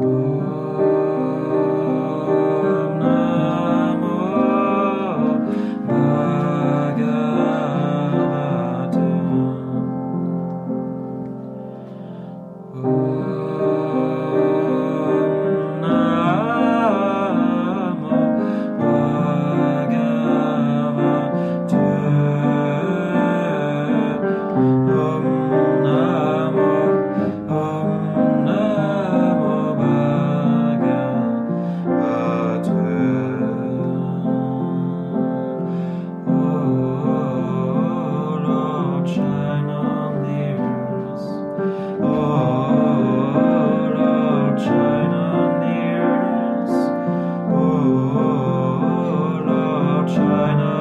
Ooh. thine